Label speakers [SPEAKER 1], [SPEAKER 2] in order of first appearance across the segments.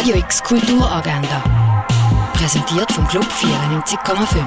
[SPEAKER 1] Radio X Kulturagenda. Präsentiert vom Club 94,5.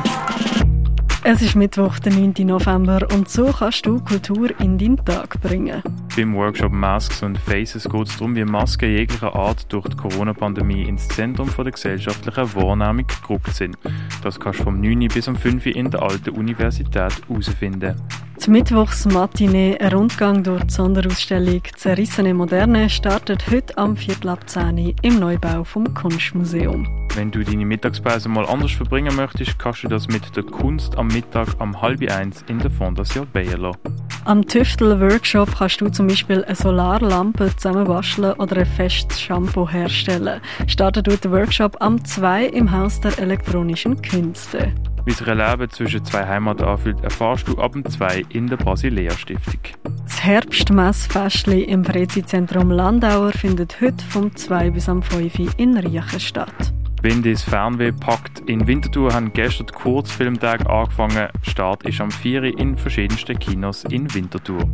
[SPEAKER 2] Es ist Mittwoch, der 9. November und so kannst du Kultur in deinen Tag bringen.
[SPEAKER 3] Beim Workshop Masks und Faces geht es darum, wie Masken jeglicher Art durch die Corona-Pandemie ins Zentrum der gesellschaftlichen Wahrnehmung gerückt sind. Das kannst du vom 9. bis um 5. in der Alten Universität herausfinden.
[SPEAKER 2] Die Mittwochsmatinee, ein Rundgang durch die Sonderausstellung Zerrissene Moderne, startet heute am Viertel ab 10 im Neubau vom Kunstmuseum.
[SPEAKER 3] Wenn du deine Mittagspause mal anders verbringen möchtest, kannst du das mit der Kunst am Mittag am halb eins in der Fondation Bayerlo.
[SPEAKER 2] Am Tüftel-Workshop kannst du zum Beispiel eine Solarlampe zusammenbasteln oder ein festes Shampoo herstellen. Startet der Workshop am 2 im Haus der elektronischen Künste.
[SPEAKER 3] Wie sich ein Leben zwischen zwei Heimaten anfühlt, erfährst du ab dem 2 in der Basilea Stiftung.
[SPEAKER 2] Das Herbstmessfestli im Freizeitzentrum Landauer findet heute vom 2 bis am 5 in Riechen statt.
[SPEAKER 3] Wenn das Fernweh packt, in Winterthur haben gestern die Kurzfilmtage angefangen. Start ist am 4 in verschiedensten Kinos in Winterthur.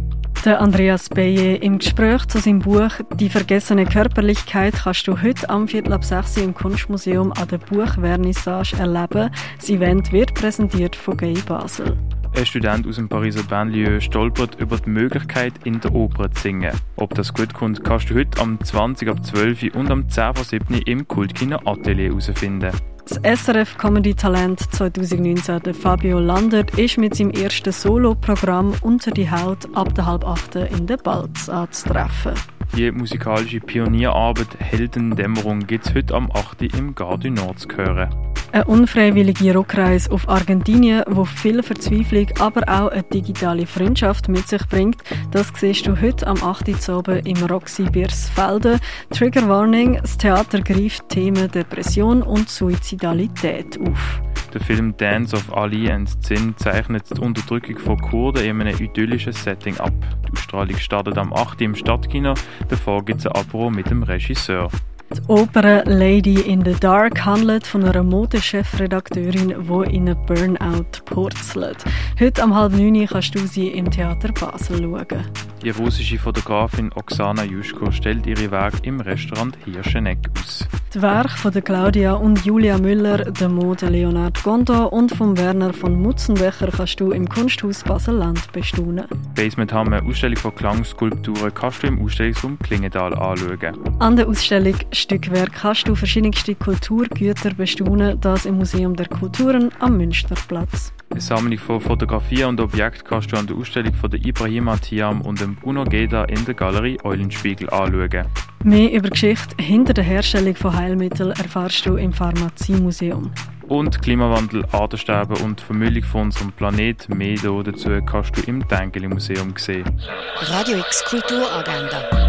[SPEAKER 2] Der Andreas Beye im Gespräch zu seinem Buch Die vergessene Körperlichkeit kannst du heute am Viertel ab 6 im Kunstmuseum an der Buchvernissage erleben. Das Event wird präsentiert von Gay Basel.
[SPEAKER 3] Ein Student aus dem Pariser Banlieue stolpert über die Möglichkeit, in der Oper zu singen. Ob das gut kommt, kannst du heute am 20 ab 12 und am 10 vor 7 im Kultkino Atelier herausfinden.
[SPEAKER 2] Das SRF Comedy Talent 2019, der Fabio Landert, ist mit seinem ersten Solo-Programm Unter die Haut ab der halb acht in der Balz anzutreffen.
[SPEAKER 3] Die musikalische Pionierarbeit Heldendämmerung gibt es heute am 8. im Garde Nord zu hören.
[SPEAKER 2] Eine unfreiwillige Rückreise auf Argentinien, wo viel Verzweiflung, aber auch eine digitale Freundschaft mit sich bringt, das siehst du heute am 8. Uhr im Roxy Biersfelde. Trigger Warning, das Theater greift Themen Depression und Suizidalität auf.
[SPEAKER 3] Der Film Dance of Ali and Zin zeichnet die Unterdrückung von Kurden in einem idyllischen Setting ab. Die Ausstrahlung startet am 8. im Stadtkino, davor gibt es ein Apro mit dem Regisseur.
[SPEAKER 2] Die Oper Lady in the Dark handelt von einer Modechefredakteurin, die in einen Burnout purzelt. Heute um halb neun kannst du sie im Theater Basel schauen.
[SPEAKER 3] Die russische Fotografin Oksana Juschko stellt ihre Werke im Restaurant Hirscheneck aus.
[SPEAKER 2] Die Werke von Claudia und Julia Müller, der Mode Leonard Gondo und von Werner von Mutzenbecher kannst du im Kunsthaus Basel-Land bestaunen.
[SPEAKER 3] Basement haben eine Ausstellung von Klangskulpturen kannst du im Ausstellungsraum Klingenthal anschauen.
[SPEAKER 2] An der Ausstellung Stückwerk kannst du verschiedenste Kulturgüter bestaunen, das im Museum der Kulturen am Münsterplatz.
[SPEAKER 3] Eine Sammlung von Fotografien und Objekten kannst du an der Ausstellung von der Ibrahima Tiam und dem Bruno Geda in der Galerie Eulenspiegel anschauen.
[SPEAKER 2] Mehr über die Geschichte hinter der Herstellung von Heilmitteln erfährst du im Pharmaziemuseum.
[SPEAKER 3] Und Klimawandel, Artensterben und Vermüllung von unserem Planeten. Mehr dazu kannst du im Tengeli Museum sehen.
[SPEAKER 1] Radio X Kulturagenda.